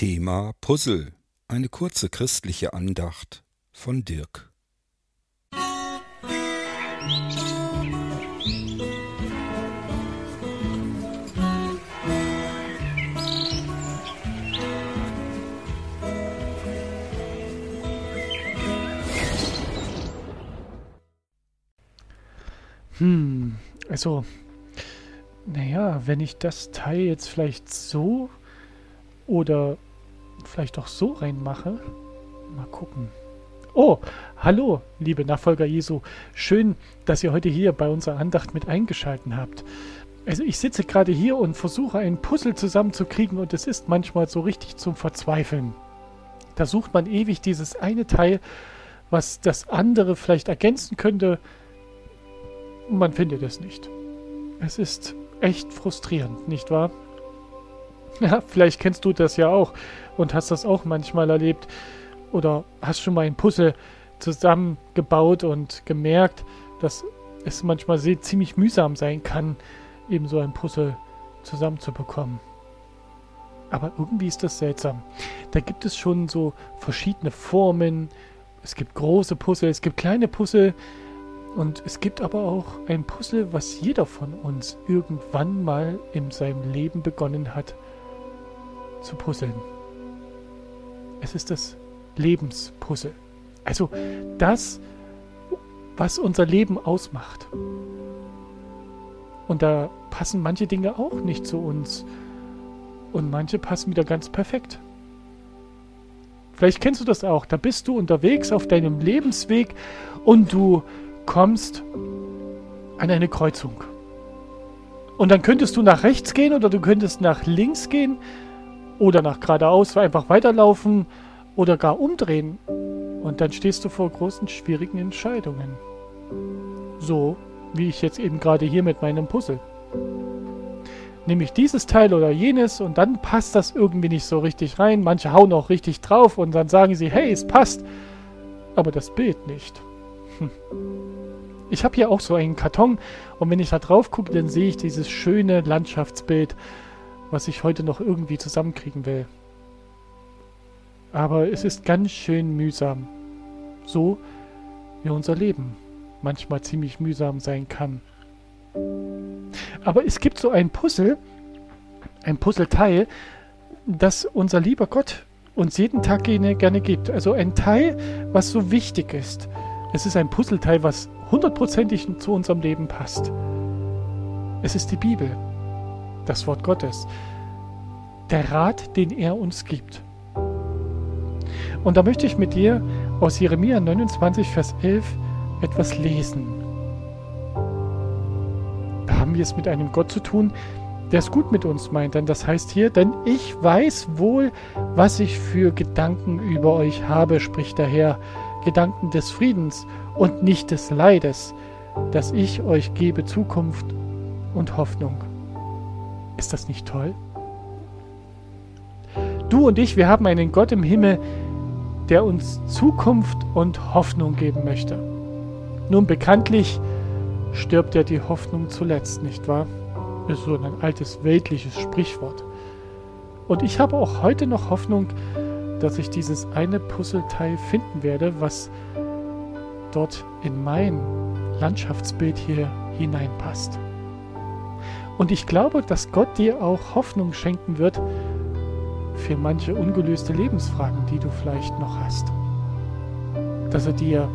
Thema Puzzle. Eine kurze christliche Andacht von Dirk. Hm, also, naja, wenn ich das Teil jetzt vielleicht so oder vielleicht auch so reinmache, mal gucken. Oh, hallo, liebe Nachfolger Jesu. Schön, dass ihr heute hier bei unserer Andacht mit eingeschalten habt. Also ich sitze gerade hier und versuche ein Puzzle zusammenzukriegen und es ist manchmal so richtig zum Verzweifeln. Da sucht man ewig dieses eine Teil, was das andere vielleicht ergänzen könnte. Man findet es nicht. Es ist echt frustrierend, nicht wahr? Ja, vielleicht kennst du das ja auch und hast das auch manchmal erlebt. Oder hast schon mal ein Puzzle zusammengebaut und gemerkt, dass es manchmal sehr, ziemlich mühsam sein kann, eben so ein Puzzle zusammenzubekommen. Aber irgendwie ist das seltsam. Da gibt es schon so verschiedene Formen. Es gibt große Puzzle, es gibt kleine Puzzle. Und es gibt aber auch ein Puzzle, was jeder von uns irgendwann mal in seinem Leben begonnen hat zu puzzeln. Es ist das Lebenspuzzle. Also das, was unser Leben ausmacht. Und da passen manche Dinge auch nicht zu uns. Und manche passen wieder ganz perfekt. Vielleicht kennst du das auch. Da bist du unterwegs auf deinem Lebensweg und du kommst an eine Kreuzung. Und dann könntest du nach rechts gehen oder du könntest nach links gehen oder nach geradeaus einfach weiterlaufen oder gar umdrehen. Und dann stehst du vor großen, schwierigen Entscheidungen. So wie ich jetzt eben gerade hier mit meinem Puzzle. Nehme ich dieses Teil oder jenes und dann passt das irgendwie nicht so richtig rein. Manche hauen auch richtig drauf und dann sagen sie, hey, es passt. Aber das Bild nicht. Hm. Ich habe hier auch so einen Karton und wenn ich da drauf gucke, dann sehe ich dieses schöne Landschaftsbild was ich heute noch irgendwie zusammenkriegen will. Aber es ist ganz schön mühsam. So wie unser Leben manchmal ziemlich mühsam sein kann. Aber es gibt so ein Puzzle, ein Puzzleteil, das unser lieber Gott uns jeden Tag gerne gibt. Also ein Teil, was so wichtig ist. Es ist ein Puzzleteil, was hundertprozentig zu unserem Leben passt. Es ist die Bibel das Wort Gottes, der Rat, den er uns gibt. Und da möchte ich mit dir aus Jeremia 29, Vers 11 etwas lesen. Da haben wir es mit einem Gott zu tun, der es gut mit uns meint. Denn das heißt hier, denn ich weiß wohl, was ich für Gedanken über euch habe, spricht der Herr, Gedanken des Friedens und nicht des Leides, dass ich euch gebe Zukunft und Hoffnung. Ist das nicht toll? Du und ich, wir haben einen Gott im Himmel, der uns Zukunft und Hoffnung geben möchte. Nun bekanntlich stirbt ja die Hoffnung zuletzt, nicht wahr? Ist so ein altes weltliches Sprichwort. Und ich habe auch heute noch Hoffnung, dass ich dieses eine Puzzleteil finden werde, was dort in mein Landschaftsbild hier hineinpasst. Und ich glaube, dass Gott dir auch Hoffnung schenken wird für manche ungelöste Lebensfragen, die du vielleicht noch hast. Dass er dir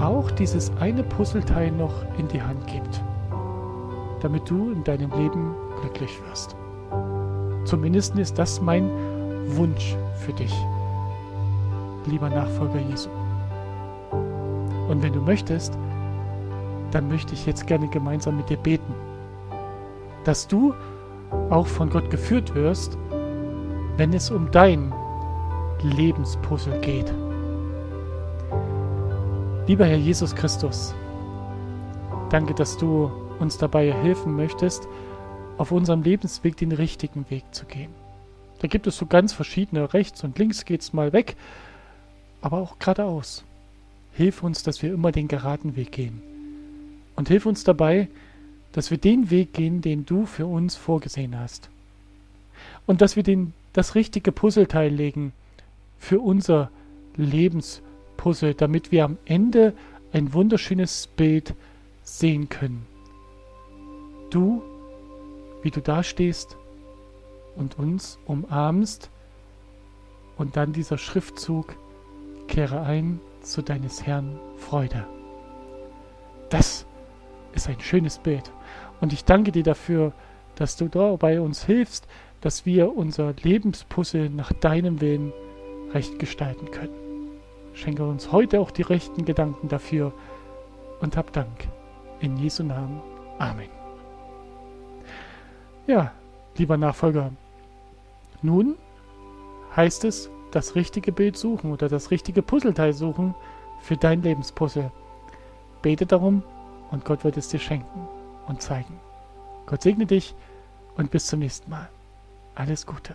auch dieses eine Puzzleteil noch in die Hand gibt, damit du in deinem Leben glücklich wirst. Zumindest ist das mein Wunsch für dich, lieber Nachfolger Jesu. Und wenn du möchtest, dann möchte ich jetzt gerne gemeinsam mit dir beten dass du auch von Gott geführt wirst, wenn es um dein Lebenspuzzle geht. Lieber Herr Jesus Christus, danke, dass du uns dabei helfen möchtest, auf unserem Lebensweg den richtigen Weg zu gehen. Da gibt es so ganz verschiedene, rechts und links geht es mal weg, aber auch geradeaus. Hilf uns, dass wir immer den geraden Weg gehen. Und hilf uns dabei, dass wir den Weg gehen, den du für uns vorgesehen hast. Und dass wir den das richtige Puzzleteil legen für unser Lebenspuzzle, damit wir am Ende ein wunderschönes Bild sehen können. Du, wie du da stehst und uns umarmst und dann dieser Schriftzug, kehre ein zu deines Herrn Freude. Das ist ein schönes Bild. Und ich danke dir dafür, dass du da bei uns hilfst, dass wir unser Lebenspuzzle nach deinem Willen recht gestalten können. Schenke uns heute auch die rechten Gedanken dafür und hab Dank. In Jesu Namen. Amen. Ja, lieber Nachfolger, nun heißt es, das richtige Bild suchen oder das richtige Puzzleteil suchen für dein Lebenspuzzle. Bete darum und Gott wird es dir schenken und zeigen. Gott segne dich und bis zum nächsten Mal. Alles Gute.